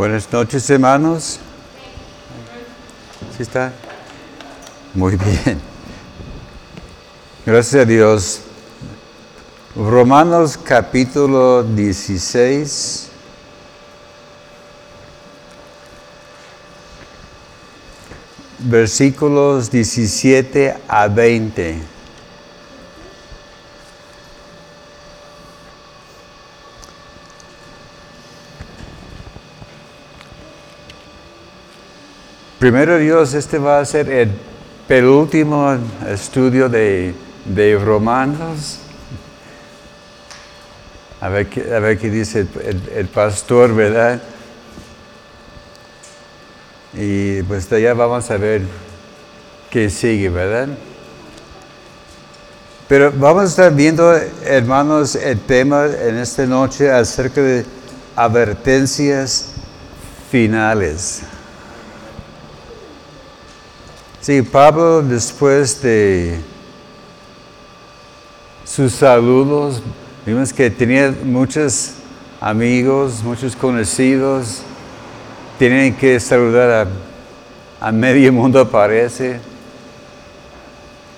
Buenas noches, hermanos. ¿Sí está? Muy bien. Gracias a Dios. Romanos capítulo 16. Versículos 17 a 20. Primero Dios, este va a ser el penúltimo estudio de, Romanos. A ver, a qué dice el, pastor, ¿verdad? Y pues de allá vamos a ver qué sigue, ¿verdad? Pero vamos a estar viendo, hermanos, el tema en esta noche acerca de advertencias finales. Sí, Pablo después de sus saludos, vimos que tenía muchos amigos, muchos conocidos, tienen que saludar a, medio mundo parece,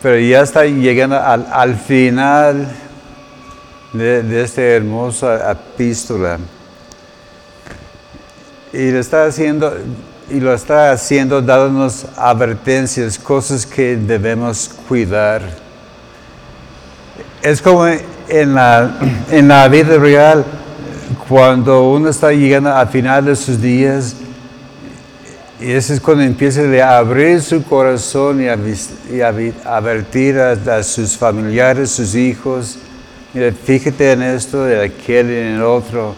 pero ya está llegando al, final de, de, esta hermosa epístola. Y le está haciendo, y lo está haciendo dándonos advertencias, cosas que debemos cuidar. Es como en la, en la vida real, cuando uno está llegando al final de sus días, y ese es cuando empieza a abrir su corazón y, a, advertir a, sus familiares, sus hijos, mira, fíjate en esto, de aquel y en el otro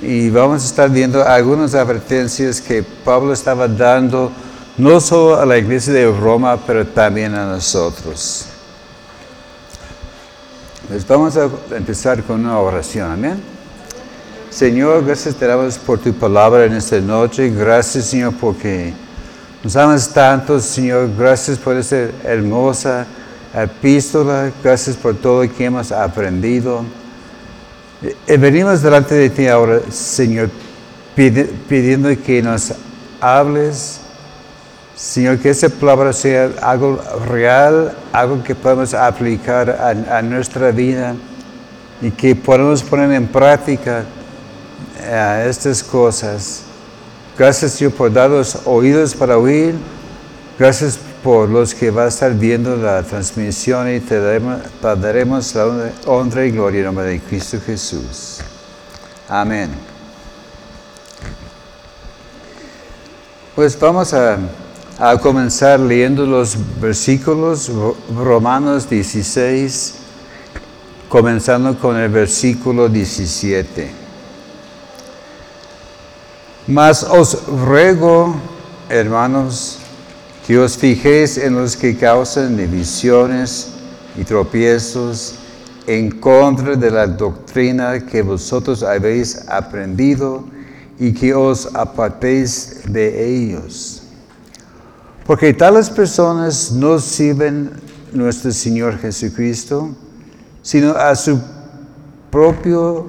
y vamos a estar viendo algunas advertencias que Pablo estaba dando no solo a la iglesia de Roma, pero también a nosotros. Pues vamos a empezar con una oración, amén. Señor, gracias te damos por tu palabra en esta noche. Gracias, Señor, porque nos amas tanto, Señor. Gracias por esta hermosa epístola. Gracias por todo lo que hemos aprendido. Eh, venimos delante de ti ahora, Señor, pidiendo que nos hables, Señor, que esa palabra sea algo real, algo que podamos aplicar a, nuestra vida y que podamos poner en práctica eh, estas cosas. Gracias, Señor, por darnos oídos para oír. Gracias por los que va a estar viendo la transmisión y te daremos, la honra y gloria en nombre de Cristo Jesús. Amén. Pues vamos a, comenzar leyendo los versículos Romanos 16, comenzando con el versículo 17. Mas os ruego, hermanos, que os fijéis en los que causan divisiones y tropiezos en contra de la doctrina que vosotros habéis aprendido y que os apartéis de ellos. Porque tales personas no sirven nuestro Señor Jesucristo, sino a sus propio,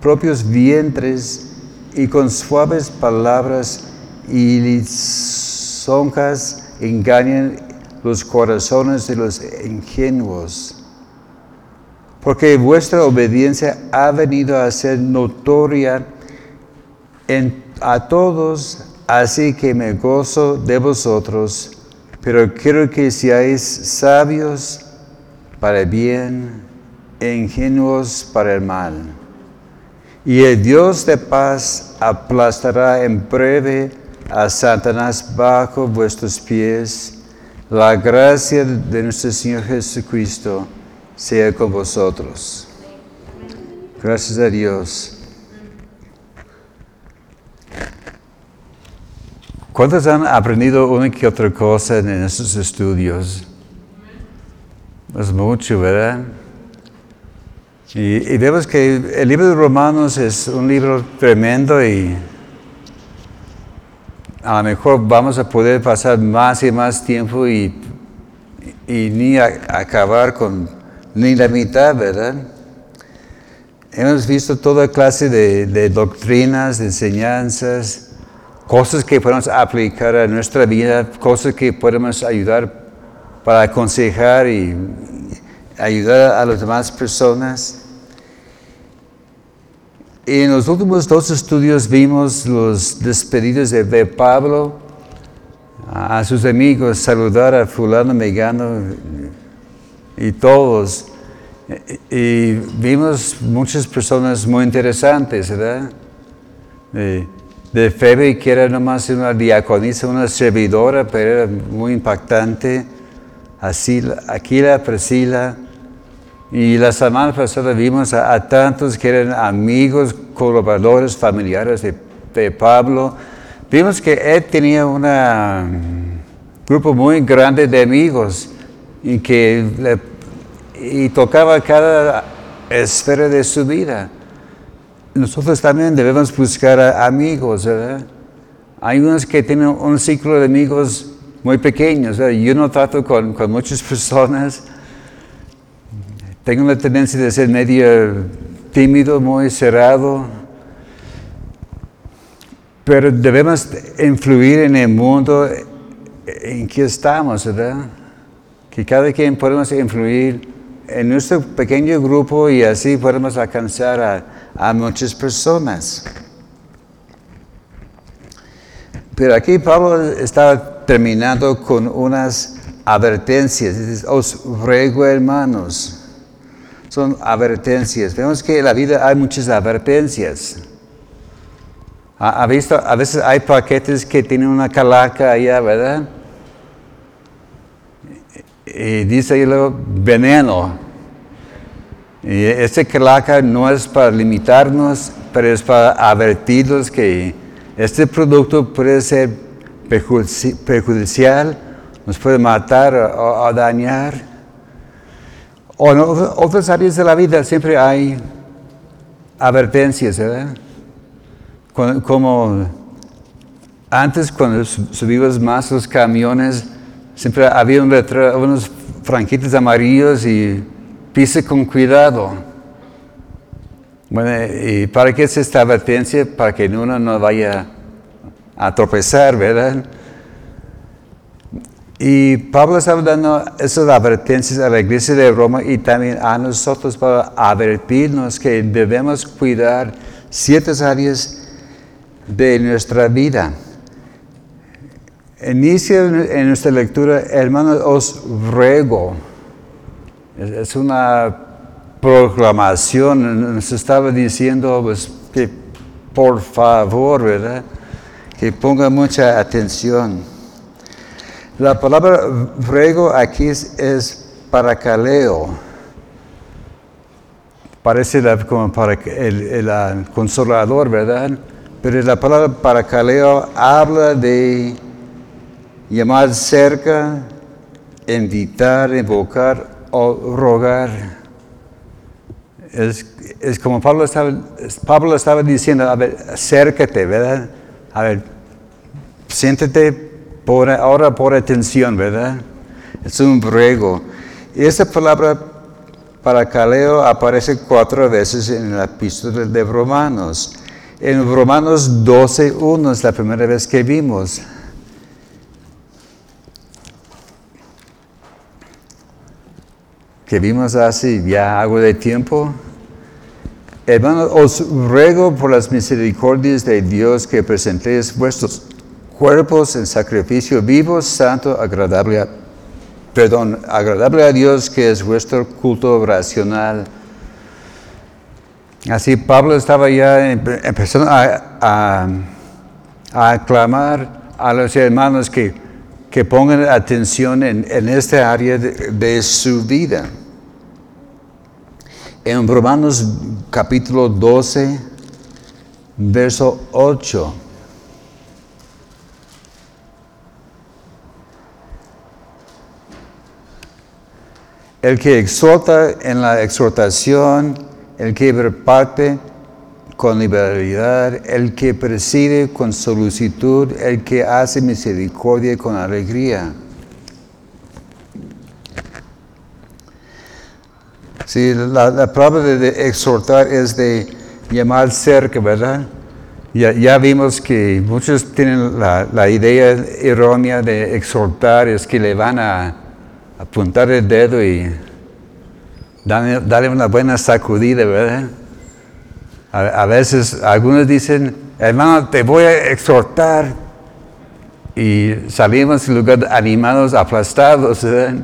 propios vientres y con suaves palabras y lisonjas engañan los corazones de los ingenuos. Porque vuestra obediencia ha venido a ser notoria en, a todos, así que me gozo de vosotros, pero quiero que seáis sabios para el bien e ingenuos para el mal. Y el Dios de paz aplastará en breve a Satanás bajo vuestros pies. La gracia de nuestro Señor Jesucristo sea con vosotros. Gracias a Dios. ¿Cuántos han aprendido una que otra cosa en estos estudios? Es mucho, ¿verdad? Y, y, vemos que el libro de Romanos es un libro tremendo y a lo mejor vamos a poder pasar más y más tiempo y, ni acabar con ni la mitad, ¿verdad? Hemos visto toda clase de, doctrinas, de enseñanzas, cosas que podemos aplicar a nuestra vida, cosas que podemos ayudar para aconsejar y ayudar a las demás personas. En los últimos dos estudios vimos los despedidos de, Pablo a, sus amigos, saludar a fulano, megano y todos. Y, vimos muchas personas muy interesantes, ¿verdad? de Febe, que era nomás una diaconisa, una servidora, pero era muy impactante. Así, Aquila, Priscila. Y la semana pasada vimos a, tantos que eran amigos, colaboradores, familiares de, Pablo. Vimos que él tenía un grupo muy grande de amigos y que y tocaba cada esfera de su vida nosotros también debemos buscar amigos, ¿verdad? Hay unos que tienen un ciclo de amigos muy pequeños. Yo no trato con, muchas personas. Tengo la tendencia de ser medio tímido, muy cerrado. Pero debemos influir en el mundo en que estamos, ¿verdad? Que cada quien podemos influir en nuestro pequeño grupo y así podemos alcanzar a a muchas personas. Pero aquí Pablo está terminando con unas advertencias. Os ruego hermanos. Son advertencias. Vemos que en la vida hay muchas advertencias. ¿Ha visto? A veces hay paquetes que tienen una calaca allá, ¿verdad? Y dice ahí luego veneno. Y este calaca no es para limitarnos, pero es para advertirnos que este producto puede ser perjudicial, nos puede matar o, dañar. O en otras áreas de la vida siempre hay advertencias, ¿verdad? Como antes, cuando subimos más los camiones, siempre había unos franquitos amarillos y pise con cuidado. Bueno, ¿y para qué es esta advertencia? Para que uno no vaya a tropezar, ¿verdad? Y Pablo estaba dando esas advertencias a la iglesia de Roma y también a nosotros para advertirnos que debemos cuidar ciertas áreas de nuestra vida. Inicia en nuestra lectura, hermanos, os ruego es una proclamación, nos estaba diciendo pues, que por favor, ¿verdad? Que ponga mucha atención. La palabra ruego aquí es, paracaleo. Parece como el, el, consolador, ¿verdad? Pero la palabra paracaleo habla de llamar cerca, invitar, invocar o rogar. Es, como Pablo estaba, Pablo estaba diciendo, a ver, acércate, ¿verdad? A ver, siéntete ahora por atención, ¿verdad? Es un ruego. Y esa palabra para caleo aparece cuatro veces en la epístola de Romanos. En Romanos 12.1 es la primera vez que vimos. que vimos hace ya algo de tiempo. Hermanos, os ruego por las misericordias de Dios que presentéis vuestros cuerpos en sacrificio vivo, santo, agradable a, perdón, agradable a Dios, que es vuestro culto racional. Así Pablo estaba ya empezando a, aclamar a los hermanos que, que pongan atención en, en esta área de su vida. En Romanos capítulo 12, verso 8. El que exhorta en la exhortación, el que reparte con liberalidad, el que preside con solicitud, el que hace misericordia con alegría. Sí, la, palabra de, exhortar es de llamar cerca, ¿verdad? Ya, ya vimos que muchos tienen la, la idea errónea de exhortar, es que le van a apuntar el dedo y darle, darle una buena sacudida, ¿verdad? A, veces algunos dicen, hermano, te voy a exhortar. Y salimos en lugar animados, aplastados, ¿verdad?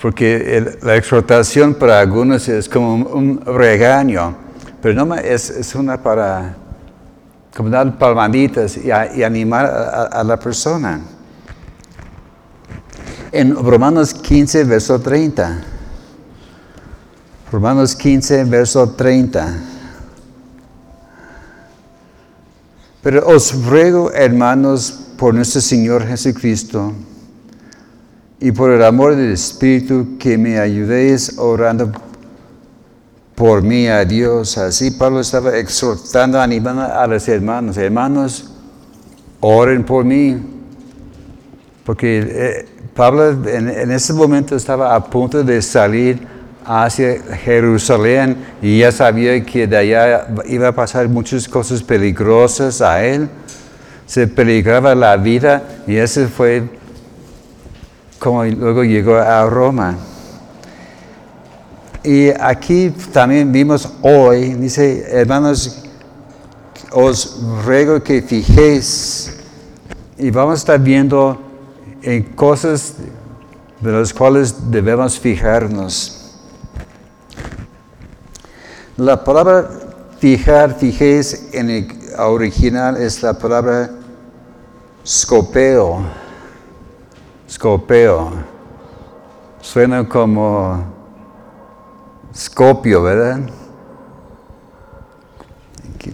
porque la exhortación para algunos es como un, regaño, pero no es, es una para como dar palmaditas y, a, animar a, la persona. En Romanos 15, verso 30. Romanos 15, verso 30. Pero os ruego, hermanos, por nuestro Señor Jesucristo, y por el amor del Espíritu, que me ayudéis orando por mí a Dios. Así Pablo estaba exhortando, animando a los hermanos. Hermanos, oren por mí. Porque eh, Pablo en, ese momento estaba a punto de salir hacia Jerusalén y ya sabía que de allá iba a pasar muchas cosas peligrosas a él. Se peligraba la vida y ese fue como luego llegó a Roma. Y aquí también vimos hoy, dice, hermanos, os ruego que fijéis y vamos a estar viendo en cosas de las cuales debemos fijarnos. La palabra fijar, fijéis en el original es la palabra scopeo Scopeo. Suena como scopio, ¿verdad?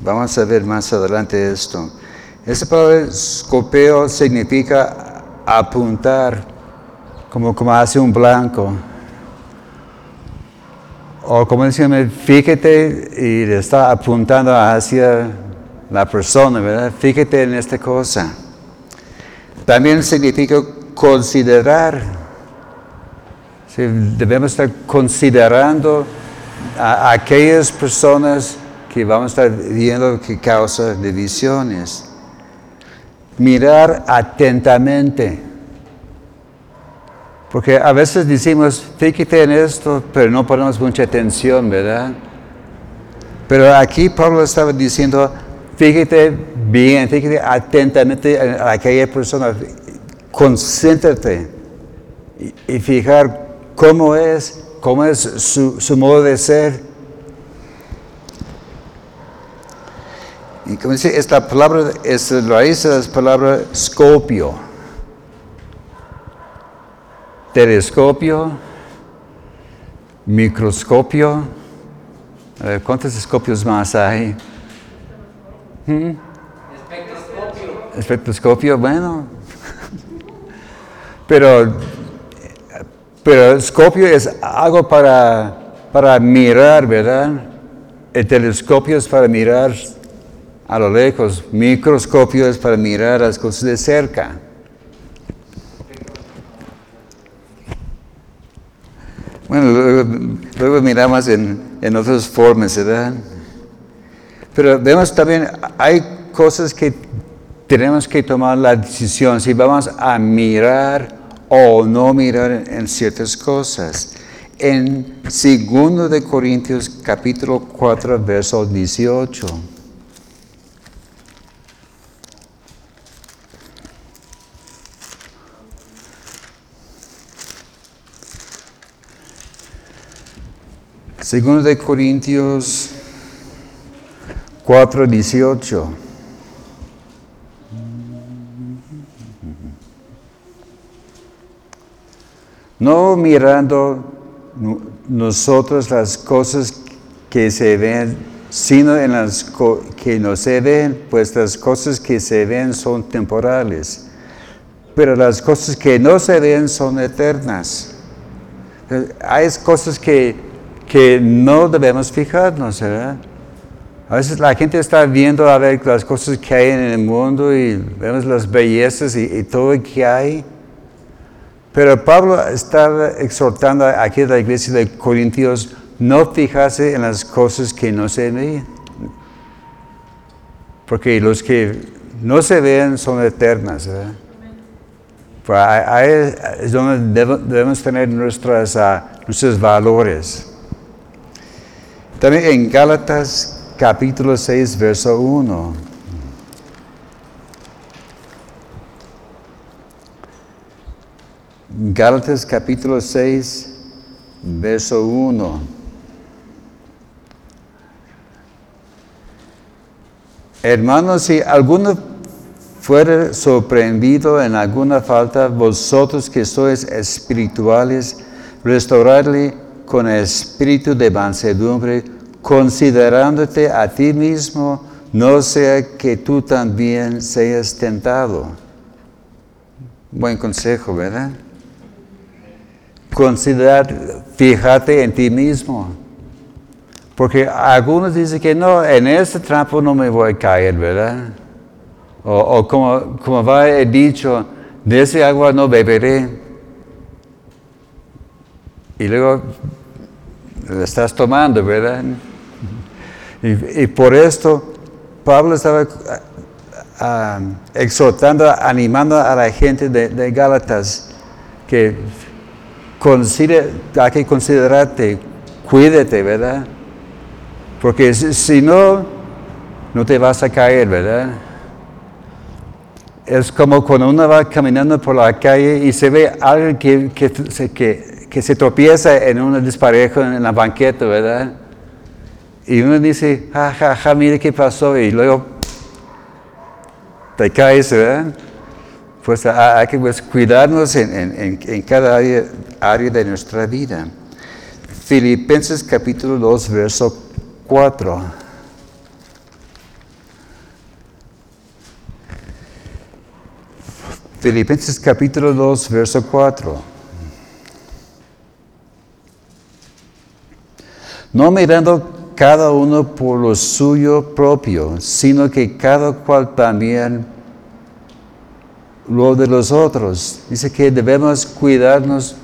Vamos a ver más adelante esto. Esa palabra scopeo significa apuntar, como, como hace un blanco. O como decimos, fíjate y está apuntando hacia la persona, ¿verdad? Fíjate en esta cosa. También significa considerar. debemos estar considerando a, aquellas personas que vamos a estar viendo que causan divisiones. Mirar atentamente. Porque a veces decimos, fíjate en esto, pero no ponemos mucha atención, ¿verdad? Pero aquí Pablo estaba diciendo, fíjate bien, fíjate atentamente a aquella persona, concéntrate y, fijar cómo es, cómo es su, modo de ser. Y como dice, esta palabra, esta raíz es la palabra scopio. Telescopio, microscopio. ¿Cuántos escopios más hay? ¿Mm? Espectroscopio. Espectroscopio, bueno, pero, pero escopio es algo para, para mirar, ¿verdad? El telescopio es para mirar a lo lejos, microscopio es para mirar las cosas de cerca. Bueno, luego, miramos en, en otras formas, ¿verdad? Pero vemos también, hay cosas que tenemos que tomar la decisión si vamos a mirar o no mirar en ciertas cosas. En 2 de Corintios capítulo 4 verso 18. Segundo de Corintios 4, 18. no mirando nosotros las cosas que se ven, sino en las que no se ven, pues las cosas que se ven son temporales, pero las cosas que no se ven son eternas. Hay cosas que, que no debemos fijarnos, ¿verdad? A veces la gente está viendo a ver las cosas que hay en el mundo y vemos las bellezas y, y todo lo que hay. Pero Pablo está exhortando aquí a la iglesia de Corintios no fijarse en las cosas que no se ven. Porque los que no se ven son eternas. ¿verdad? Pues ahí es donde debemos tener nuestras, ah, nuestros valores. También en Gálatas capítulo 6, verso 1. Gálatas capítulo 6, verso 1. Hermanos, si alguno fuere sorprendido en alguna falta, vosotros que sois espirituales, restauradle con espíritu de mansedumbre, considerándote a ti mismo, no sea que tú también seas tentado. Buen consejo, ¿verdad? Considerar, fíjate en ti mismo. Porque algunos dicen que no, en este trampo no me voy a caer, ¿verdad? O, como, como va he dicho, de ese agua no beberé. Y luego lo estás tomando, ¿verdad? Y, por esto Pablo estaba ah, exhortando, animando a la gente de, Gálatas que considere, hay que considerarte, cuídate, ¿verdad? Porque si no, no te vas a caer, ¿verdad? Es como cuando uno va caminando por la calle y se ve alguien que, que, que, se tropieza en un desparejo en la banqueta, ¿verdad? Y uno dice, ja, ja, ja, mire qué pasó, y luego te caes, ¿verdad? Pues hay que pues, cuidarnos en, en, cada área, área, de nuestra vida. Filipenses capítulo 2, verso 4. Filipenses capítulo 2, verso 4. No mirando cada uno por lo suyo propio, sino que cada cual también lo de los otros. Dice que debemos cuidarnos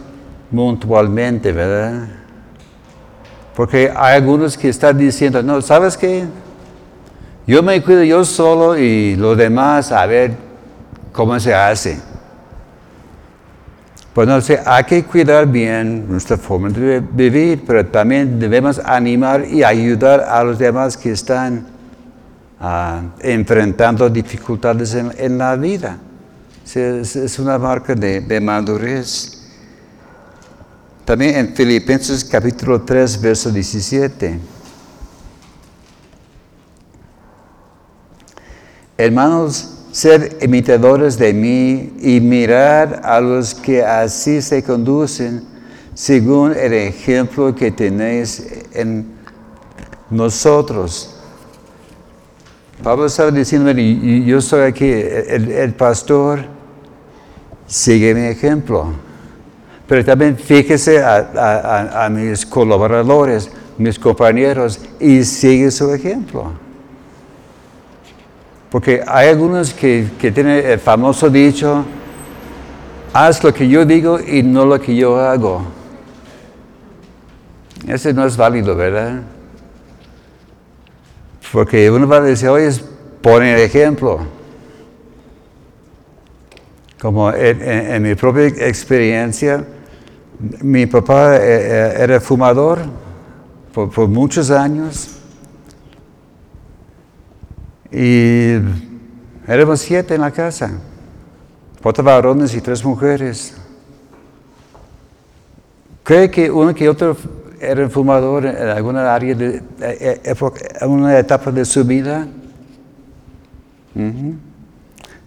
mutuamente, ¿verdad? Porque hay algunos que están diciendo, no, ¿sabes qué? Yo me cuido yo solo y los demás a ver cómo se hace. Pues sé, hay que cuidar bien nuestra forma de vivir, pero también debemos animar y ayudar a los demás que están ah, enfrentando dificultades en, la vida. Es, una marca de, de madurez. También en Filipenses capítulo 3, verso 17. Hermanos, ser imitadores de mí y mirar a los que así se conducen según el ejemplo que tenéis en nosotros. Pablo estaba diciendo, yo soy aquí, el, el pastor, sigue mi ejemplo. Pero también fíjese a, mis colaboradores, mis compañeros, y sigue su ejemplo. Porque hay algunos que, que tienen el famoso dicho, haz lo que yo digo y no lo que yo hago. Ese no es válido, ¿verdad? Porque uno va a decir, oye, pone el ejemplo. Como en, mi propia experiencia, mi papá eh, eh, era fumador por, muchos años y éramos siete en la casa, cuatro varones y tres mujeres. ¿Cree que uno que otro era fumador en alguna área de, eh, en una etapa de su vida?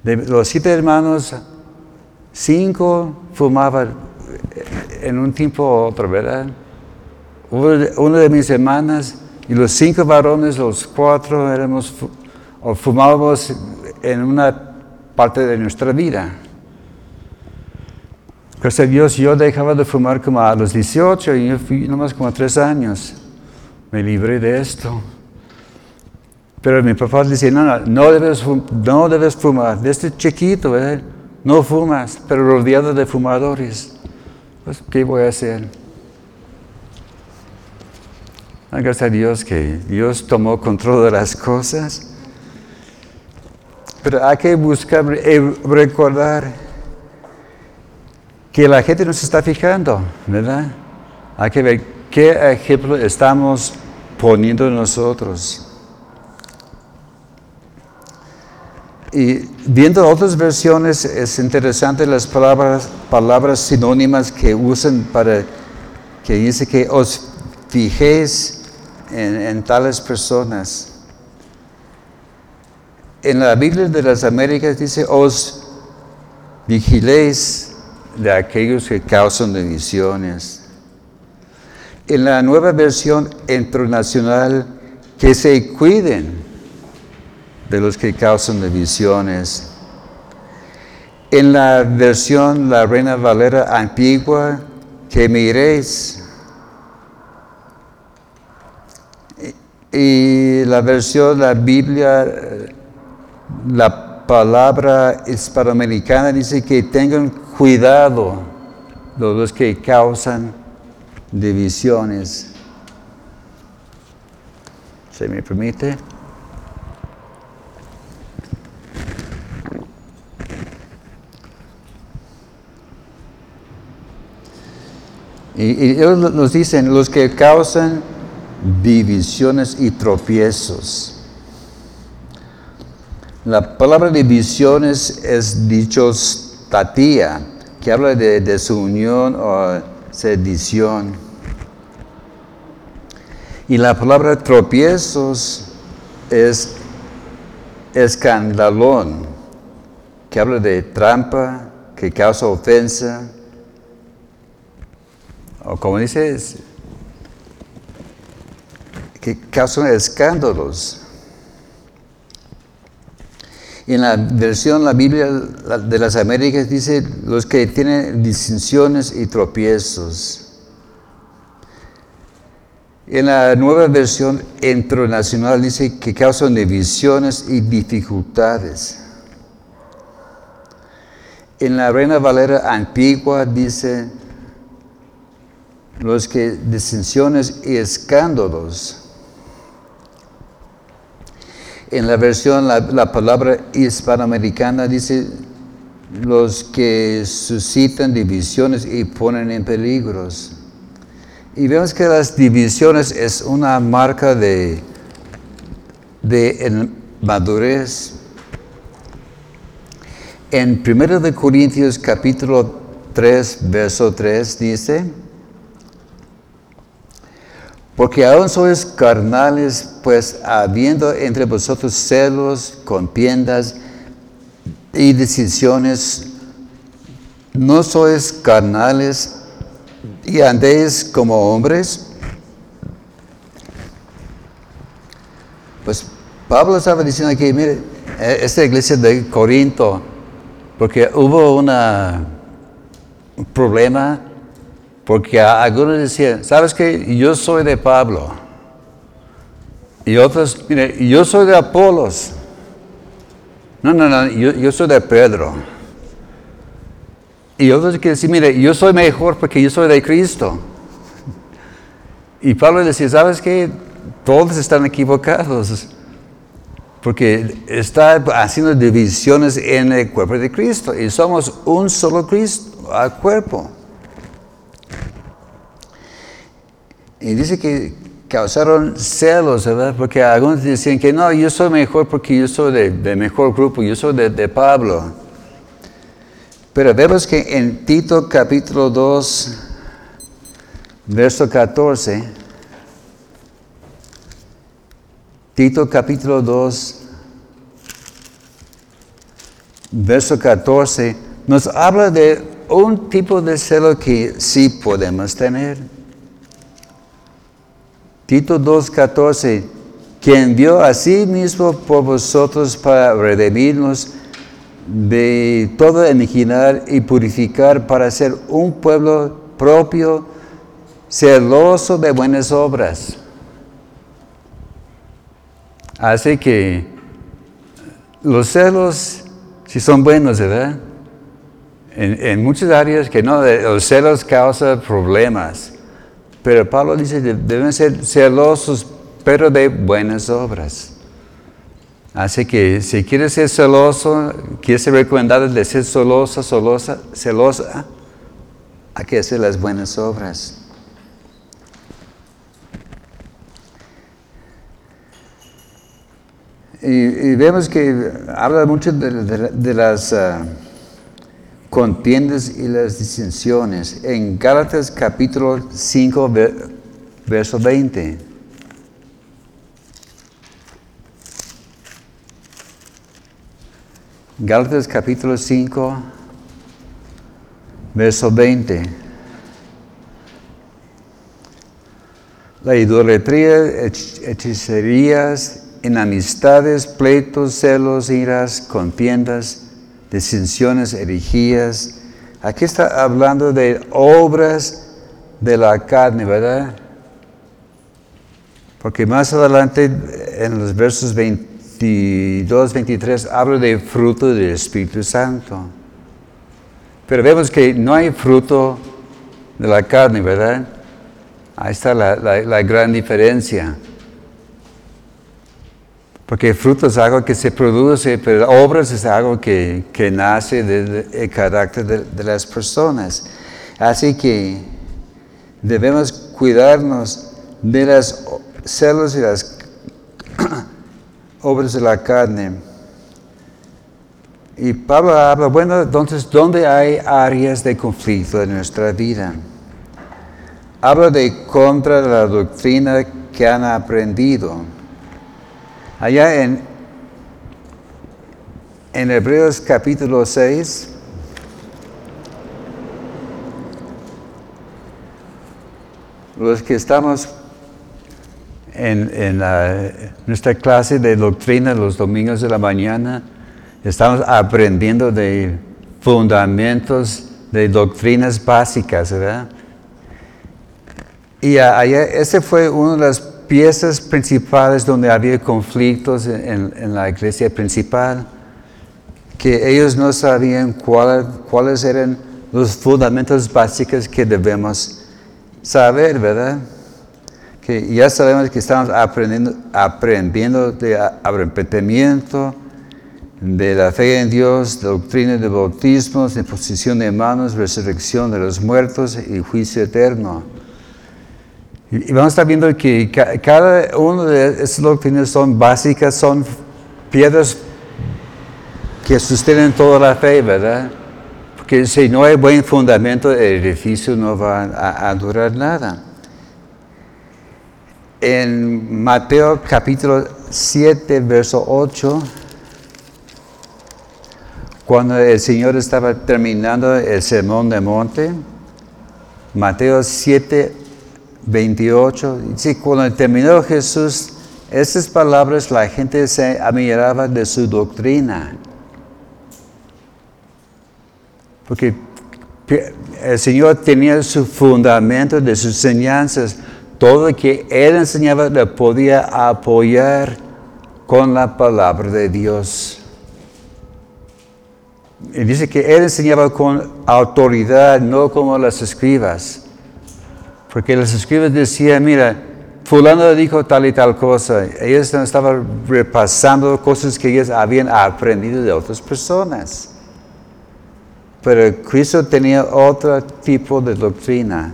De los siete hermanos, Cinco fumaban en un tiempo u otro, ¿verdad? Una de mis hermanas y los cinco varones, los cuatro, éramos o fumábamos en una parte de nuestra vida. Gracias a Dios, yo dejaba de fumar como a los 18 y yo fui nomás como a años. Me libré de esto. Pero mi papá decía, no, no, no debes, no debes fumar. Desde chiquito, ¿verdad? no fumas, pero rodeado de fumadores. Pues, ¿qué voy a hacer? Gracias a Dios que Dios tomó control de las cosas. Pero hay que buscar recordar que la gente no se está fijando, ¿verdad? Hay que ver qué ejemplo estamos poniendo nosotros. Y viendo otras versiones es interesante las palabras, palabras sinónimas que usan para que dice que os fijéis en, tales personas. En la Biblia de las Américas dice os vigiléis de aquellos que causan divisiones. En la nueva versión internacional, que se cuiden de los que causan divisiones. En la versión La Reina Valera antigua, que miréis. Y la versión, la Biblia, la palabra hispanoamericana dice que tengan cuidado los que causan divisiones. ¿Se me permite? Y, ellos nos dicen, los que causan divisiones y tropiezos. La palabra divisiones es dichos tatía, que habla de desunión o sedición. Y la palabra tropiezos es escandalón, que habla de trampa, que causa ofensa, o como dice, que causan escándalos. En la versión, la Biblia de las Américas dice los que tienen distinciones y tropiezos. En la nueva versión internacional dice que causan divisiones y dificultades. En la Reina Valera antigua dice los que disensiones y escándalos. En la versión, la, palabra hispanoamericana dice los que suscitan divisiones y ponen en peligros. Y vemos que las divisiones es una marca de, de madurez. En 1 de Corintios capítulo 3, verso 3 dice, porque aún sois carnales, pues habiendo entre vosotros celos, contiendas y decisiones, no sois carnales y andéis como hombres. Pues Pablo estaba diciendo aquí, mire, e-, esta iglesia de Corinto, porque hubo una, un problema porque algunos decían, ¿sabes qué? Yo soy de Pablo. Y otros, mire, yo soy de Apolos. No, no, no, yo, soy de Pedro. Y otros que decían, mire, yo soy mejor porque yo soy de Cristo. Y Pablo decía, ¿sabes qué? Todos están equivocados. Porque está haciendo divisiones en el cuerpo de Cristo. Y somos un solo Cristo, al cuerpo. Y dice que causaron celos, ¿verdad? Porque algunos decían que no, yo soy mejor porque yo soy de, mejor grupo, yo soy de, de, Pablo. Pero vemos que en Tito capítulo 2, verso 14, Tito capítulo 2, verso 14, nos habla de un tipo de celo que sí podemos tener. Tito 2.14, quien envió a sí mismo por vosotros para redimirnos de toda iniquidad y purificar para ser un pueblo propio, celoso de buenas obras. Así que los celos, si son buenos, ¿verdad? En, en muchas áreas que no, los celos causan problemas. Pero Pablo dice deben ser celosos, pero de buenas obras. Así que si quieres ser celoso, quieres ser recomendado de ser celosa, celosa, celosa, hay que hacer las buenas obras. Y, vemos que habla mucho de, las ah, contiendas y las disensiones. En Gálatas capítulo 5, verso 20. Gálatas capítulo 5, verso 20. La idolatría, hechicerías, enemistades, pleitos, celos, iras, contiendas, disensiones, herejías. Aquí está hablando de obras de la carne, ¿verdad? Porque más adelante, en los versos 22, 23, habla de fruto del Espíritu Santo. Pero vemos que no hay fruto de la carne, ¿verdad? Ahí está la, la gran diferencia. Porque fruto es algo que se produce, pero obras es algo que, nace del carácter de, las personas. Así que debemos cuidarnos de las celos y las obras de la carne. Y Pablo habla, bueno, entonces, ¿dónde hay áreas de conflicto en nuestra vida? Habla de contra la doctrina que han aprendido Allá en, en Hebreos capítulo 6, los que estamos en, nuestra clase de doctrina los domingos de la mañana, estamos aprendiendo de fundamentos de doctrinas básicas, ¿verdad? Y allá, ese fue uno de las piezas principales donde había conflictos en, la iglesia principal, que ellos no sabían cuáles eran los fundamentos básicos que debemos saber, ¿verdad? Que ya sabemos que estamos aprendiendo, aprendiendo de arrepentimiento, de la fe en Dios, doctrina de bautismos, de posición de manos, resurrección de los muertos y juicio eterno. Y vamos a estar viendo que cada una de esas doctrinas son básicas, son piedras que sostienen toda la fe, ¿verdad? Porque si no hay buen fundamento, el edificio no va a, durar nada. En Mateo capítulo 7, verso 8, cuando el Señor estaba terminando el sermón de monte, Mateo 7, 28. Sí, cuando terminó Jesús estas palabras, la gente se admiraba de su doctrina. Porque el Señor tenía su fundamento de sus enseñanzas. Todo lo que Él enseñaba lo podía apoyar con la palabra de Dios. Y dice que Él enseñaba con autoridad, no como las escribas. Porque los escribas decían, mira, fulano dijo tal y tal cosa. Ellos estaban repasando cosas que ellos habían aprendido de otras personas. Pero Cristo tenía otro tipo de doctrina,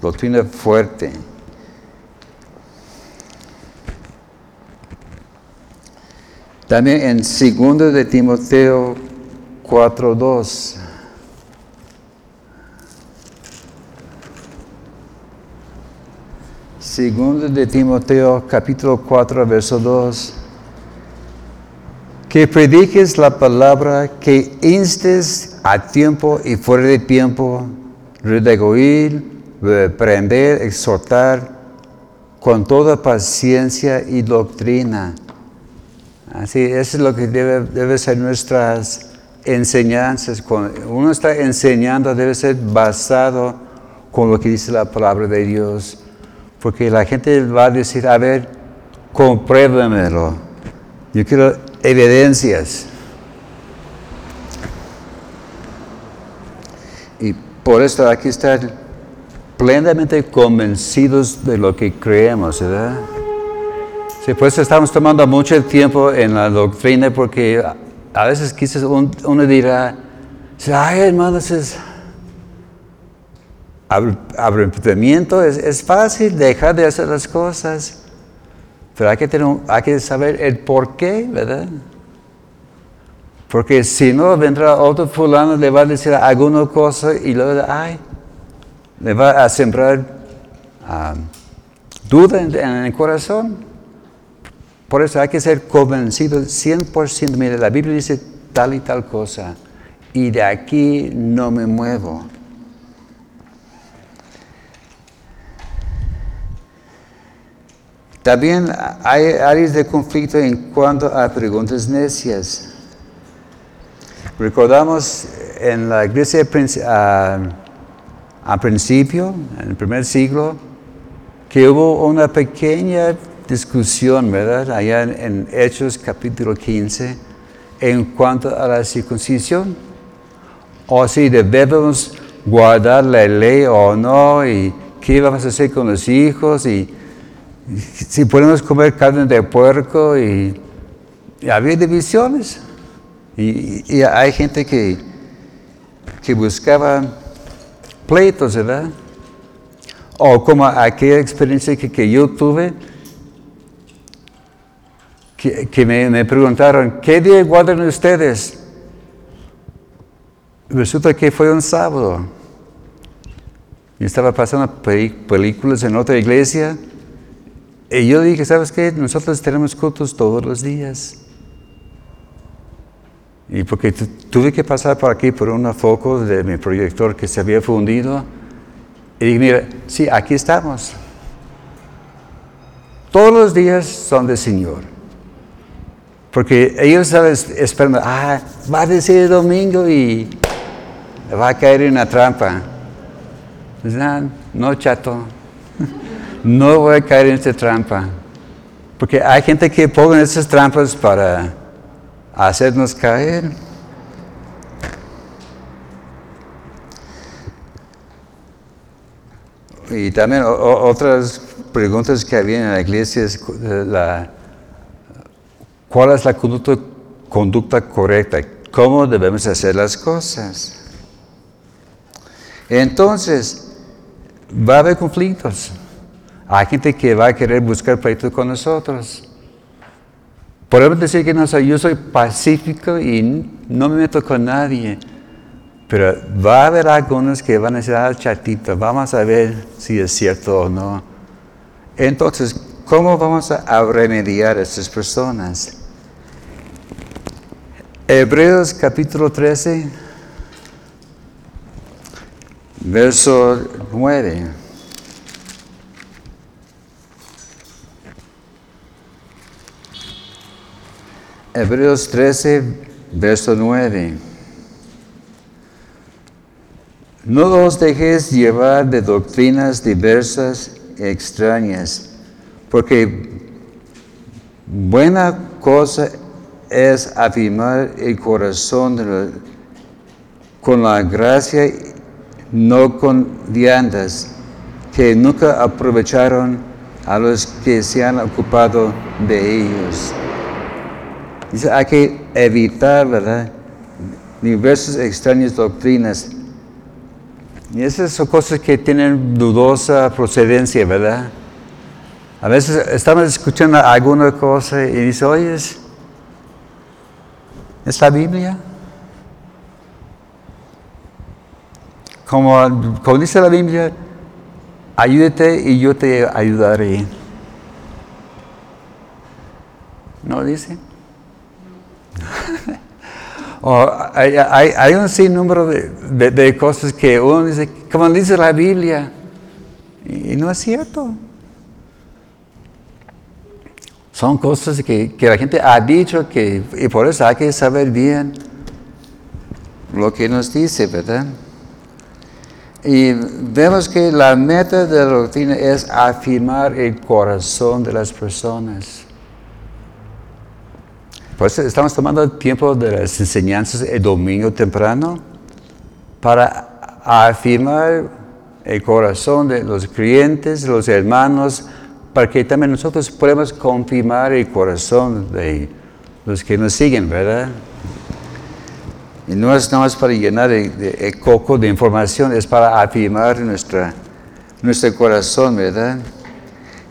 doctrina fuerte. También en 2 de Timoteo 4.2 Segundo de Timoteo capítulo 4 verso 2. Que prediques la palabra, que instes a tiempo y fuera de tiempo, redagoir, reprender, exhortar con toda paciencia y doctrina. Así, eso es lo que debe, debe ser nuestras enseñanzas. Cuando uno está enseñando, debe ser basado con lo que dice la palabra de Dios porque la gente va a decir, a ver, compruébamelo. Yo quiero evidencias. Y por eso aquí estar plenamente convencidos de lo que creemos, ¿verdad? Sí, pues estamos tomando mucho tiempo en la doctrina porque a veces quizás uno dirá, ay hermanos, es arrepentimiento, es, es, fácil dejar de hacer las cosas, pero hay que, tener, hay que saber el por qué, ¿verdad? Porque si no, vendrá otro fulano, le va a decir alguna cosa y luego, ay, le va a sembrar ah, duda en, el corazón. Por eso hay que ser convencido 100%. Mire, la Biblia dice tal y tal cosa. Y de aquí no me muevo. También hay áreas de conflicto en cuanto a preguntas necias. Recordamos en la iglesia a, principio, en el primer siglo, que hubo una pequeña discusión, ¿verdad? Allá en, Hechos capítulo 15, en cuanto a la circuncisión. O si debemos guardar la ley o no, y qué vamos a hacer con los hijos, y si podemos comer carne de puerco y, había divisiones. Y, hay gente que, que buscaba pleitos, ¿verdad? O como aquella experiencia que, yo tuve, que, me, preguntaron, ¿qué día guardan ustedes? Resulta que fue un sábado. Estaba pasando películas en otra iglesia y yo dije, ¿sabes qué? Nosotros tenemos cultos todos los días. Y porque tuve que pasar por aquí por un foco de mi proyector que se había fundido. Y dije, mira, sí, aquí estamos. Todos los días son del Señor. Porque ellos estaban esperando, ah, va a decir domingo y va a caer en una trampa. Pues, no, chato no voy a caer en esta trampa. Porque hay gente que pone esas trampas para hacernos caer. Y también otras preguntas que había en la iglesia es la, cuál es la conducta, conducta correcta, cómo debemos hacer las cosas. Entonces, va a haber conflictos. Hay gente que va a querer buscar pleito con nosotros. Podemos decir que no soy, yo soy pacífico y no me meto con nadie. Pero va a haber algunos que van a decir, ah, chatito, vamos a ver si es cierto o no. Entonces, ¿cómo vamos a remediar a estas personas? Hebreos capítulo 13, verso 9. Hebreos 13, verso 9. No os dejéis llevar de doctrinas diversas y extrañas, porque buena cosa es afirmar el corazón con la gracia, no con viandas, que nunca aprovecharon a los que se han ocupado de ellos. Dice, hay que evitar, ¿verdad? Diversas extrañas doctrinas. Y esas son cosas que tienen dudosa procedencia, ¿verdad? A veces estamos escuchando alguna cosa y dice, oye, ¿es, la Biblia? Como, como dice la Biblia, ayúdate y yo te ayudaré. ¿No dice? hay, un sinnúmero de, de, cosas que uno dice, como dice la Biblia, y, no es cierto. Son cosas que, que, la gente ha dicho que, y por eso hay que saber bien lo que nos dice, ¿verdad? Y vemos que la meta de la doctrina es afirmar el corazón de las personas. Pues estamos tomando el tiempo de las enseñanzas el domingo temprano para afirmar el corazón de los creyentes, los hermanos, para que también nosotros podamos confirmar el corazón de los que nos siguen, ¿verdad? Y no es nada más para llenar el, coco de información, es para afirmar nuestra, nuestro corazón, ¿verdad?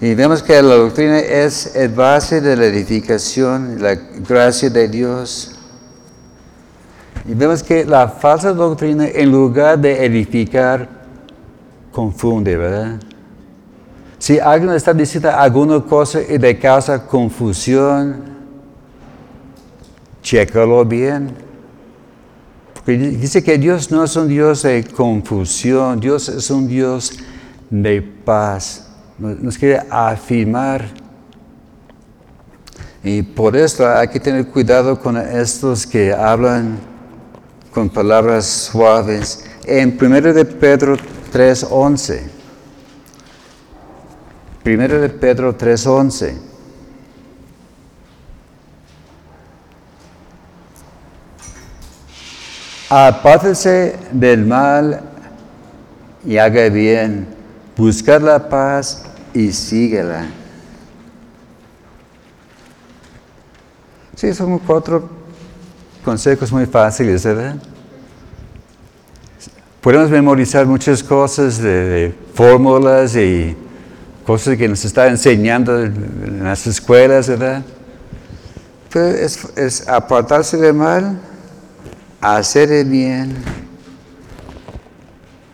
Y vemos que la doctrina es el base de la edificación, la gracia de Dios. Y vemos que la falsa doctrina, en lugar de edificar, confunde, ¿verdad? Si alguien está diciendo alguna cosa y le causa confusión, chécalo bien. Porque dice que Dios no es un Dios de confusión, Dios es un Dios de paz nos quiere afirmar. Y por esto hay que tener cuidado con estos que hablan con palabras suaves. En 1 de Pedro 3.11. 1 de Pedro 3.11. Apártese del mal y haga bien buscar la paz y síguela. Sí, son cuatro consejos muy fáciles, ¿verdad? Podemos memorizar muchas cosas de, fórmulas y cosas que nos está enseñando en las escuelas, ¿verdad? Pero es, es apartarse del mal, hacer el bien,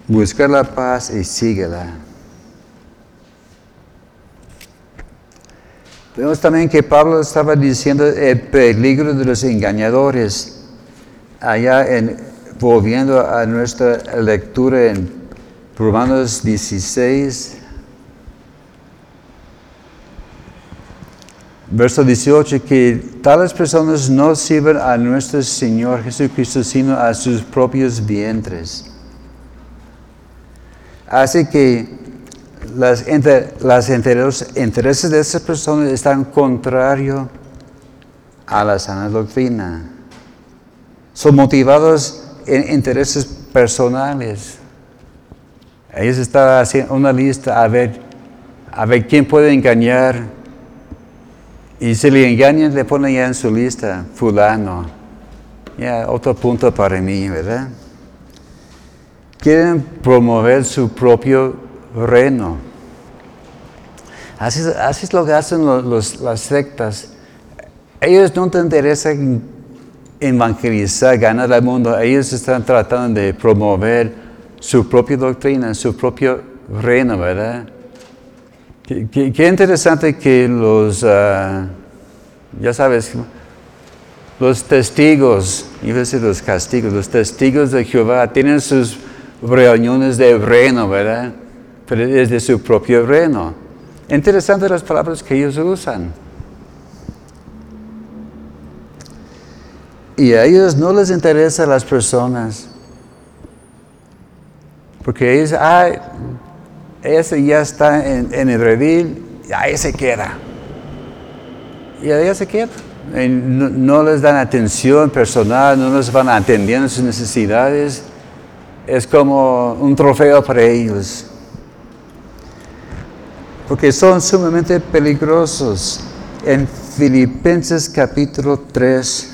buscar la paz y síguela. Vemos también que Pablo estaba diciendo el peligro de los engañadores. Allá en, volviendo a nuestra lectura en Romanos 16, verso 18, que tales personas no sirven a nuestro Señor Jesucristo, sino a sus propios vientres. Así que las, las intereses de esas personas están contrarios a la sana doctrina. Son motivados en intereses personales. Ellos están haciendo una lista a ver, a ver quién puede engañar. Y si le engañan, le ponen ya en su lista, fulano. Ya, otro punto para mí, ¿verdad? Quieren promover su propio reino. Así, es lo que hacen las sectas. Ellos no te interesan evangelizar, ganar al mundo. Ellos están tratando de promover su propia doctrina, su propio reino, ¿verdad? Qué, interesante que los, ah, ya sabes, los testigos, iba a decir los castigos, los testigos de Jehová tienen sus reuniones de reino, ¿verdad? Pero es de su propio reino. Interesante las palabras que ellos usan. Y a ellos no les interesan las personas. Porque ellos, ah, ese ya está en, el redil, ahí se queda. Y ahí se queda. No, no, les dan atención personal, no les van atendiendo sus necesidades. Es como un trofeo para ellos porque son sumamente peligrosos. En Filipenses capítulo 3,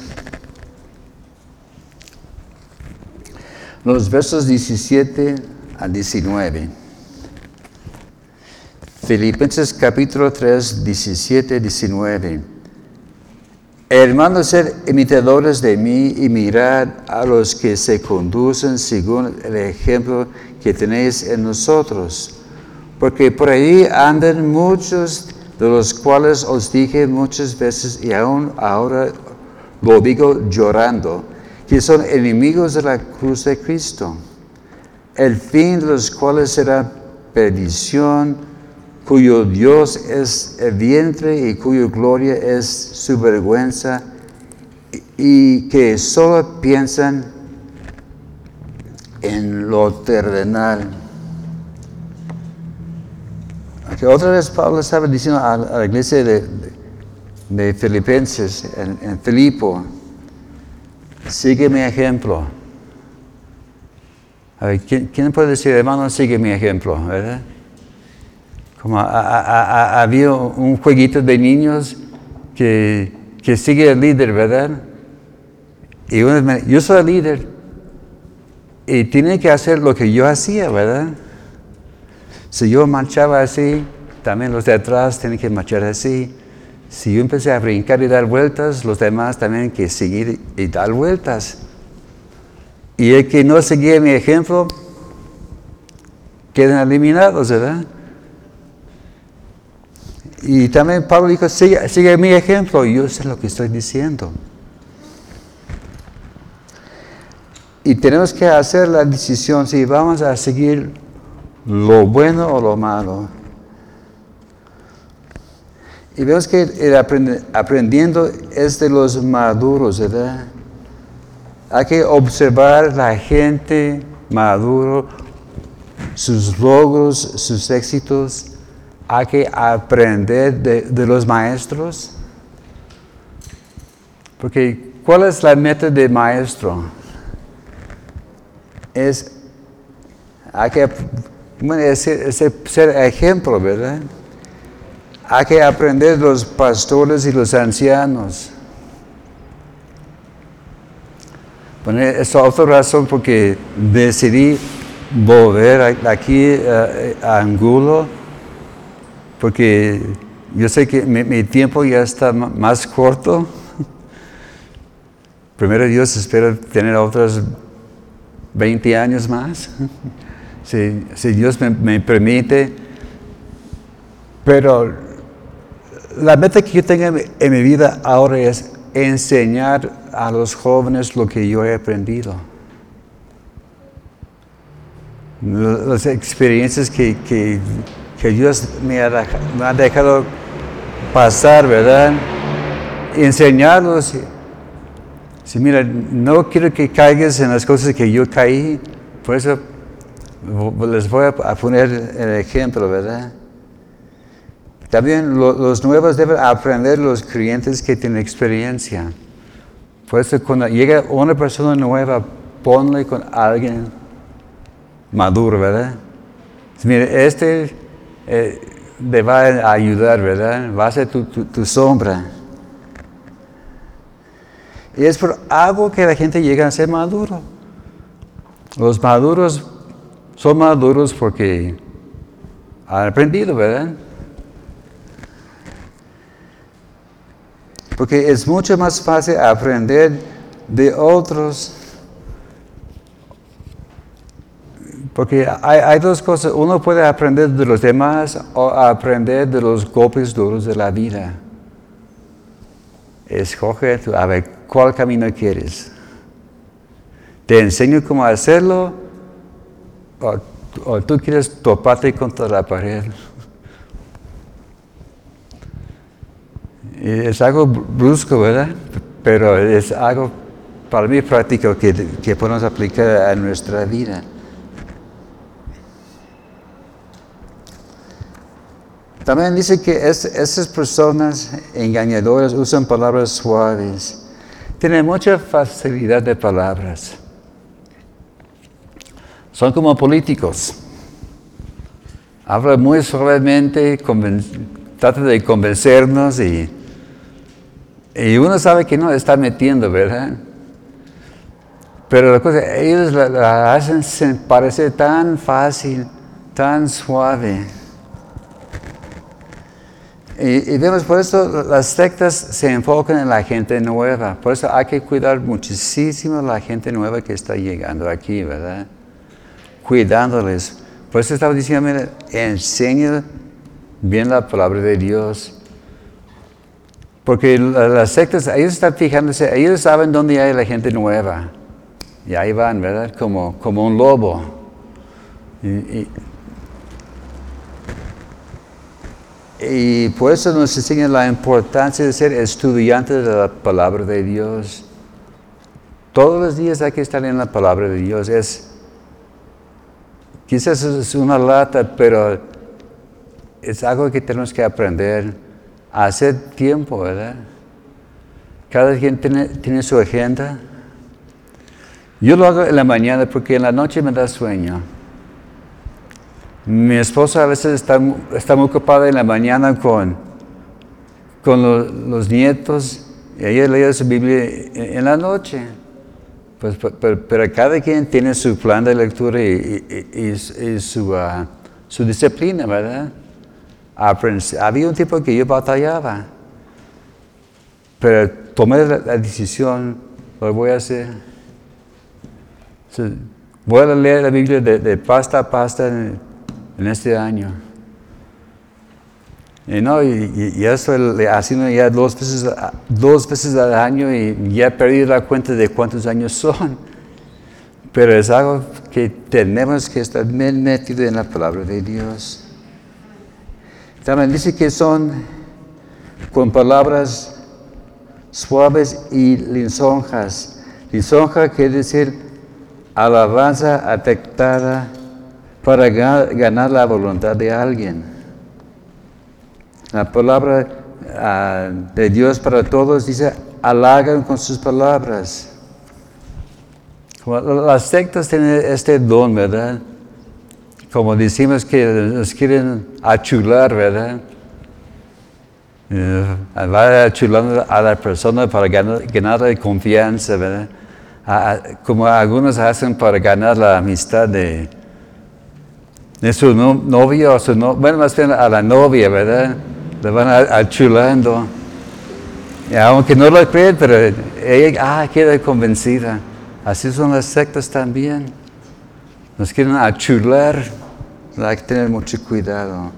los versos 17 a 19. Filipenses capítulo 3, 17 a 19. Hermanos, ser imitadores de mí y mirad a los que se conducen según el ejemplo que tenéis en nosotros porque por ahí andan muchos de los cuales os dije muchas veces y aún ahora lo digo llorando, que son enemigos de la cruz de Cristo, el fin de los cuales será perdición, cuyo Dios es el vientre y cuya gloria es su vergüenza, y que solo piensan en lo terrenal otra vez Pablo estaba diciendo a, la iglesia de, Filipenses, en, Filipo, sigue mi ejemplo. A ver, ¿quién, puede decir, hermano, sigue mi ejemplo? ¿verdad? Como había un jueguito de niños que, que sigue el líder, ¿verdad? Y uno yo soy el líder y tiene que hacer lo que yo hacía, ¿verdad? Si yo marchaba así, también los de atrás tienen que marchar así. Si yo empecé a brincar y dar vueltas, los demás también tienen que seguir y dar vueltas. Y el que no seguía mi ejemplo, quedan eliminados, ¿verdad? Y también Pablo dijo, sigue, sigue mi ejemplo, yo sé lo que estoy diciendo. Y tenemos que hacer la decisión si vamos a seguir lo bueno o lo malo. Y vemos que el aprendiendo es de los maduros, ¿verdad? Hay que observar la gente maduro, sus logros, sus éxitos. Hay que aprender de, los maestros. Porque, ¿cuál es la meta de maestro? Es, hay que ser ejemplo, ¿verdad? Hay que aprender los pastores y los ancianos. Bueno, esa es otra razón porque decidí volver aquí eh, a Angulo, porque yo sé que mi, tiempo ya está más corto. Primero Dios espera tener otros 20 años más, si, Dios me, me permite. Pero la meta que yo tengo en mi vida ahora es enseñar a los jóvenes lo que yo he aprendido. Las experiencias que, Dios me ha, dejado pasar, ¿verdad? Enseñarlos. Si mira, no quiero que caigas en las cosas que yo caí, por eso les voy a poner el ejemplo, ¿verdad? También los nuevos deben aprender los clientes que tienen experiencia. Por eso cuando llega una persona nueva, ponle con alguien maduro, ¿verdad? Mire, este eh, te va a ayudar, ¿verdad? Va a ser tu, sombra. Y es por algo que la gente llega a ser maduro. Los maduros son maduros porque han aprendido, ¿verdad? Porque es mucho más fácil aprender de otros. Porque hay, dos cosas. Uno puede aprender de los demás o aprender de los golpes duros de la vida. Escoge a ver cuál camino quieres. Te enseño cómo hacerlo o, tú quieres toparte contra la pared. Es algo brusco, ¿verdad? Pero es algo para mí práctico que, que podemos aplicar a nuestra vida. También dice que esas personas engañadoras usan palabras suaves. Tienen mucha facilidad de palabras. Son como políticos. Hablan muy suavemente, tratan de convencernos y y uno sabe que no está metiendo, ¿verdad? Pero la cosa, ellos la, hacen parecer tan fácil, tan suave. Y, vemos, por eso las sectas se enfocan en la gente nueva. Por eso hay que cuidar muchísimo la gente nueva que está llegando aquí, ¿verdad? Cuidándoles. Por eso estaba diciendo, enseña bien la palabra de Dios. Porque las sectas, ellos están fijándose, ellos saben dónde hay la gente nueva. Y ahí van, ¿verdad? Como, como un lobo. Y, y, por eso nos enseña la importancia de ser estudiantes de la palabra de Dios. Todos los días hay que estar en la palabra de Dios. Es, quizás es una lata, pero es algo que tenemos que aprender hacer tiempo, ¿verdad? Cada quien tiene, su agenda. Yo lo hago en la mañana porque en la noche me da sueño. Mi esposa a veces está, está muy ocupada en la mañana con, con los nietos y ella lee su Biblia en, la noche. Pues, pero, cada quien tiene su plan de lectura y, su, uh, su, disciplina, ¿verdad? Había un tipo que yo batallaba, pero tomé la, decisión, lo voy a hacer. voy a leer la Biblia de, pasta a pasta en este año. Y, no, y, eso le haciendo ya dos veces, dos veces al año y ya he perdido la cuenta de cuántos años son. Pero es algo que tenemos que estar metidos en la palabra de Dios. También dice que son con palabras suaves y lisonjas. Lisonja quiere decir alabanza afectada para ganar la voluntad de alguien. La palabra ah, de Dios para todos dice, halagan con sus palabras. Las sectas tienen este don, ¿verdad? Como decimos que nos quieren achular, ¿verdad? Eh, va achulando a la persona para ganar, ganar confianza, ¿verdad? como algunos hacen para ganar la amistad de, de su novio o su no, bueno, más bien a la novia, ¿verdad? Le van achulando. Y aunque no lo creen, pero ella ah, queda convencida. Así son las sectas también. Nos quieren achular. Hay que tener mucho cuidado.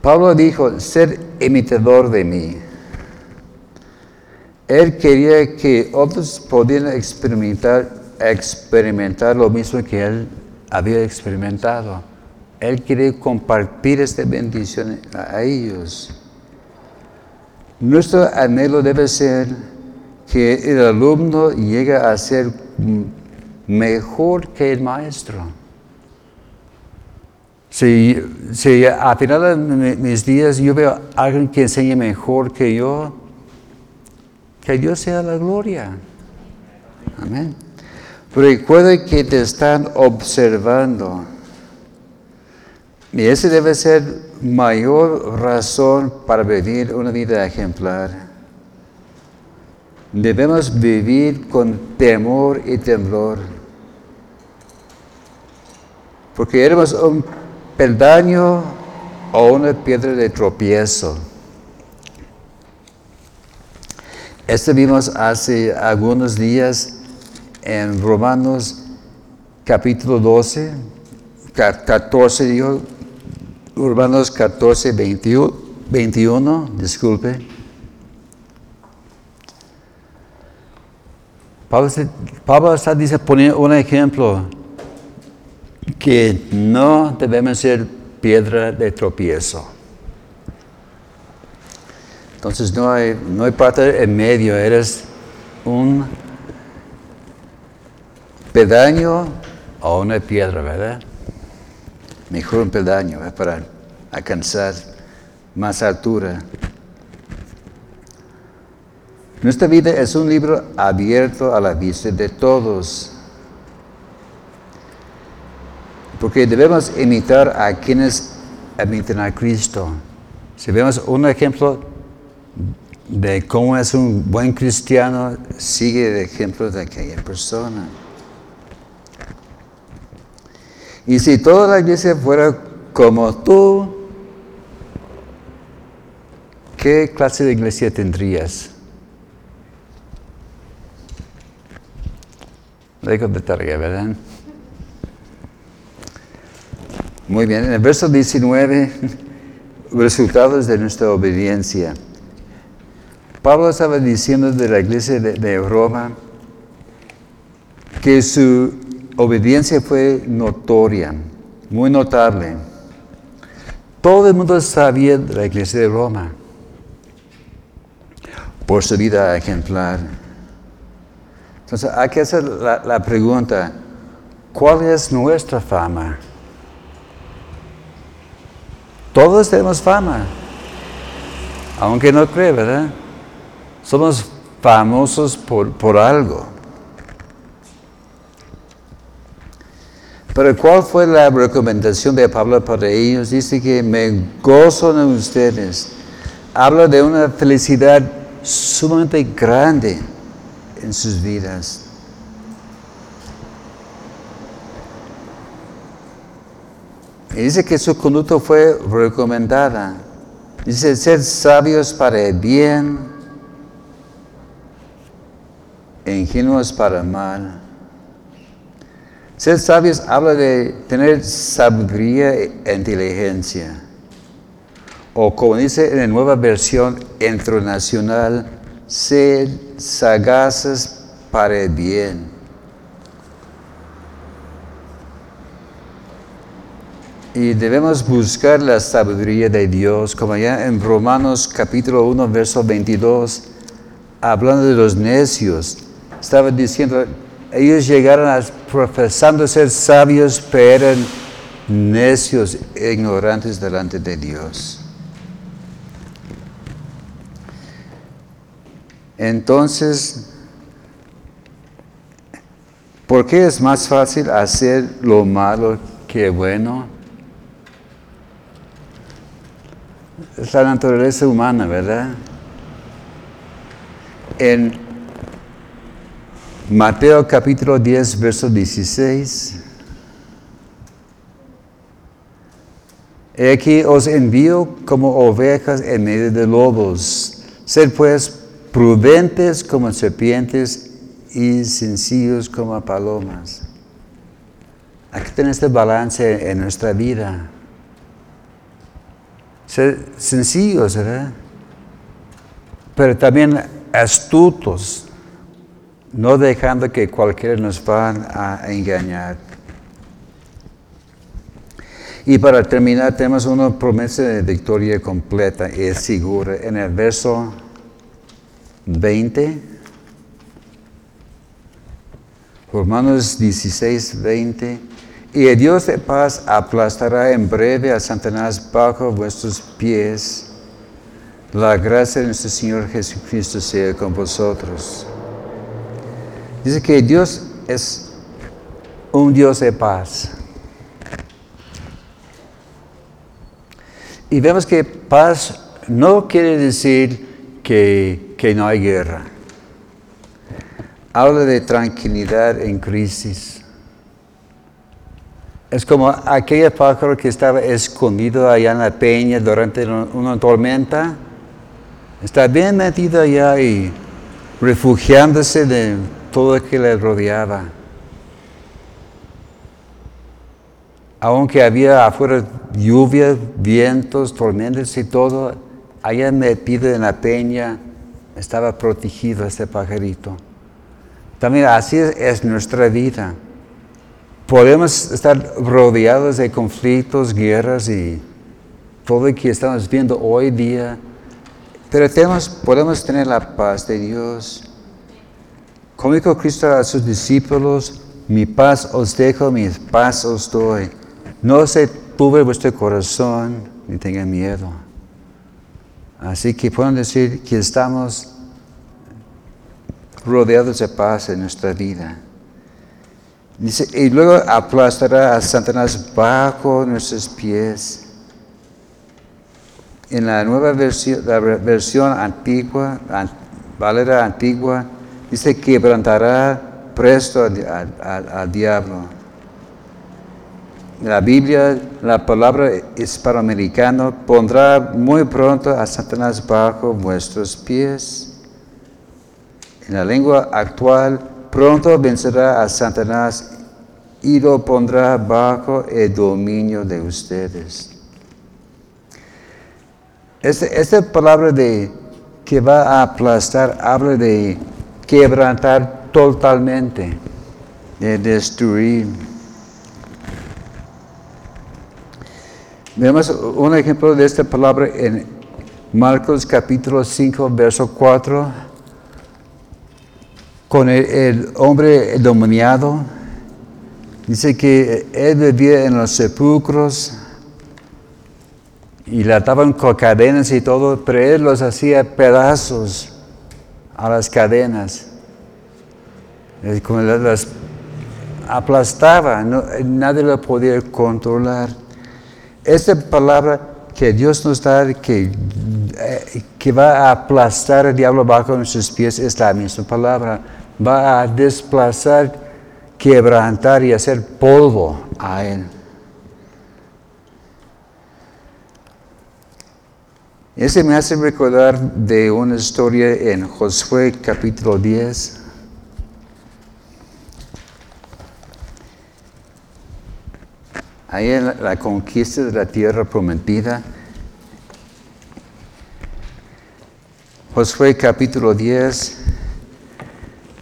Pablo dijo, ser imitador de mí. Él quería que otros pudieran experimentar, experimentar lo mismo que él había experimentado. Él quiere compartir esta bendición a ellos. Nuestro anhelo debe ser que el alumno llegue a ser mejor que el maestro. Si, si a final de mis días yo veo a alguien que enseñe mejor que yo, que Dios sea la gloria. Amén. Recuerda que te están observando. Y ese debe ser mayor razón para vivir una vida ejemplar. Debemos vivir con temor y temblor. Porque éramos un peldaño o una piedra de tropiezo. Esto vimos hace algunos días en Romanos capítulo 12, 14 dijo, Urbanos 14, 21, disculpe. Pablo, está dice, poniendo un ejemplo que no debemos ser piedra de tropiezo. Entonces no hay, no hay parte en medio, eres un pedaño o una piedra, ¿verdad? Mejor un peldaño para alcanzar más altura. Nuestra vida es un libro abierto a la vista de todos, porque debemos imitar a quienes admiten a Cristo. Si vemos un ejemplo de cómo es un buen cristiano, sigue el ejemplo de aquella persona. Y si toda la iglesia fuera como tú, ¿qué clase de iglesia tendrías? Lejos de ¿verdad? Muy bien, en el verso 19, resultados de nuestra obediencia. Pablo estaba diciendo de la iglesia de, de Roma que su obediencia fue notoria, muy notable. Todo el mundo sabía de la iglesia de Roma por su vida ejemplar. Entonces hay que hacer la, pregunta, ¿cuál es nuestra fama? Todos tenemos fama, aunque no cree, ¿verdad? Somos famosos por, por algo. Pero ¿cuál fue la recomendación de Pablo para ellos? Dice que me gozo en ustedes. Habla de una felicidad sumamente grande en sus vidas. Y dice que su conducta fue recomendada. Dice, ser sabios para el bien, ingenuos para el mal. Ser sabios habla de tener sabiduría e inteligencia. O como dice en la nueva versión internacional, ser sagaces para el bien. Y debemos buscar la sabiduría de Dios, como ya en Romanos capítulo 1, verso 22, hablando de los necios, estaba diciendo, ellos llegaron a profesando ser sabios, pero eran necios, ignorantes delante de Dios. Entonces, ¿por qué es más fácil hacer lo malo que bueno? Es la naturaleza humana, ¿verdad? En Mateo capítulo 10, verso 16. He aquí os envío como ovejas en medio de lobos. Sed pues prudentes como serpientes y sencillos como palomas. Aquí tener este balance en nuestra vida. Ser sencillos, ¿verdad? Pero también astutos no dejando que cualquiera nos va a engañar. Y para terminar, tenemos una promesa de victoria completa y segura. En el verso 20, Romanos 16, 20. Y el Dios de paz aplastará en breve a Satanás bajo vuestros pies. La gracia de nuestro Señor Jesucristo sea con vosotros. Dice que Dios es un Dios de paz. Y vemos que paz no quiere decir que, que no hay guerra. Habla de tranquilidad en crisis. Es como aquel pájaro que estaba escondido allá en la peña durante una tormenta. Está bien metido allá y refugiándose de todo lo que le rodeaba. Aunque había afuera lluvia, vientos, tormentas y todo, allá metido en la peña estaba protegido este pajarito. También así es, nuestra vida. Podemos estar rodeados de conflictos, guerras y todo lo que estamos viendo hoy día, pero tenemos, podemos tener la paz de Dios. Como dijo Cristo a sus discípulos, mi paz os dejo, mi paz os doy. No se tuve vuestro corazón ni tenga miedo. Así que pueden decir que estamos rodeados de paz en nuestra vida. Dice, y luego aplastará a Satanás bajo nuestros pies. En la nueva versión, la versión antigua, Valera antigua, dice quebrantará presto al, diablo. la Biblia, la palabra hispanoamericana pondrá muy pronto a Satanás bajo vuestros pies. En la lengua actual, pronto vencerá a Satanás y lo pondrá bajo el dominio de ustedes. Esta, esta palabra de que va a aplastar habla de quebrantar totalmente, de destruir. Vemos un ejemplo de esta palabra en Marcos capítulo 5, verso 4, con el, hombre endemoniado. Dice que él vivía en los sepulcros y le ataban con cadenas y todo, pero él los hacía pedazos a las cadenas. Las aplastaba, no- nadie lo podía controlar. Esta palabra que Dios nos da, que, eh, que va a aplastar al diablo bajo nuestros pies, es la misma palabra. Va a desplazar, quebrantar y hacer polvo a él. Ese me hace recordar de una historia en Josué capítulo 10. Ahí en la, conquista de la tierra prometida. Josué capítulo 10,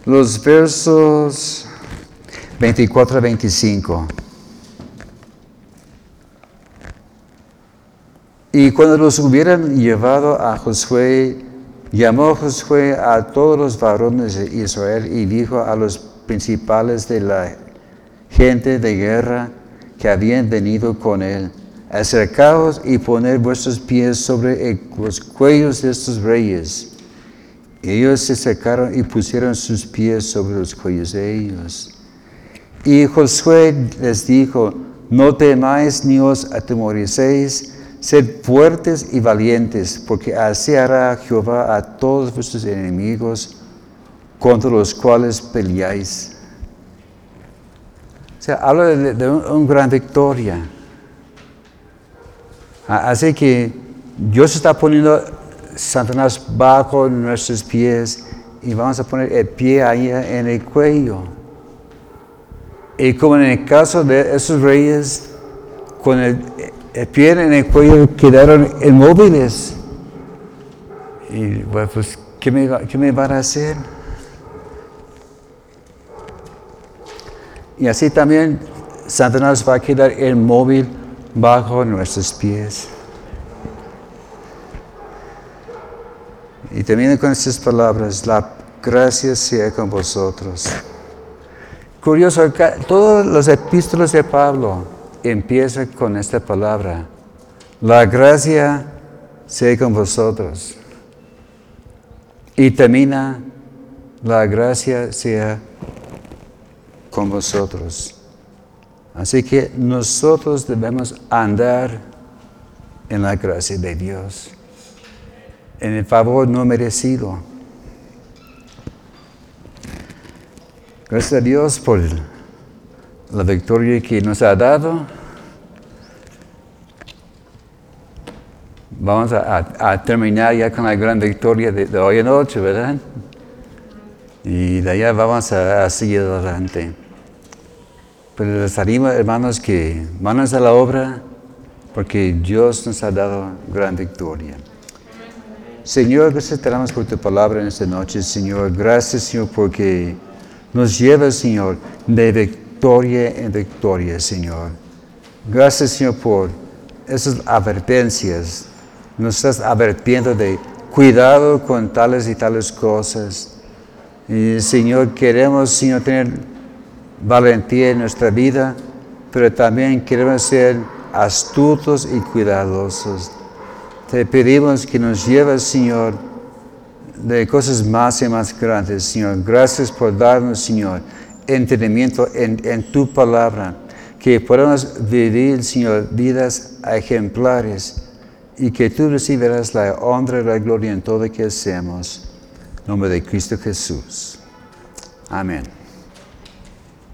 los versos 24 a 25. Y cuando los hubieran llevado a Josué, llamó Josué a todos los varones de Israel y dijo a los principales de la gente de guerra que habían venido con él, acercaos y poned vuestros pies sobre los cuellos de estos reyes. Ellos se acercaron y pusieron sus pies sobre los cuellos de ellos. Y Josué les dijo, no temáis ni os atemoricéis, sed fuertes y valientes, porque así hará Jehová a todos vuestros enemigos contra los cuales peleáis. O sea, habla de, de un- una gran victoria. Así que Dios está poniendo Satanás bajo nuestros pies y vamos a poner el pie ahí en el cuello. Y como en el caso de esos reyes, con el, el pie en el cuello quedaron inmóviles. Y bueno, pues, ¿qué me, qué me van a hacer? Y así también Satanás va a quedar inmóvil bajo nuestros pies. Y termino con estas palabras, la gracia sea con vosotros. Curioso, todos los epístolas de Pablo empiezan con esta palabra. La gracia sea con vosotros. Y termina, la gracia sea con vosotros. Así que nosotros debemos andar en la gracia de Dios, en el favor no merecido. Gracias a Dios por la victoria que nos ha dado. Vamos a, terminar ya con la gran victoria de, hoy en noche, ¿verdad? Y de allá vamos a, seguir adelante. Pero les animo, hermanos, que manos a la obra, porque Dios nos ha dado gran victoria. Señor, gracias te por tu palabra en esta noche, Señor. Gracias, Señor, porque nos llevas, Señor, de victoria en victoria, Señor. Gracias, Señor, por esas advertencias. Nos estás advirtiendo de cuidado con tales y tales cosas. Señor, queremos, Señor, tener valentía en nuestra vida, pero también queremos ser astutos y cuidadosos. Te pedimos que nos lleves, Señor, de cosas más y más grandes, Señor. Gracias por darnos, Señor, entendimiento en, tu palabra, que podamos vivir, Señor, vidas ejemplares y que tú recibirás la honra y la gloria en todo lo que hacemos. Nombre de Cristo Jesús. Amén.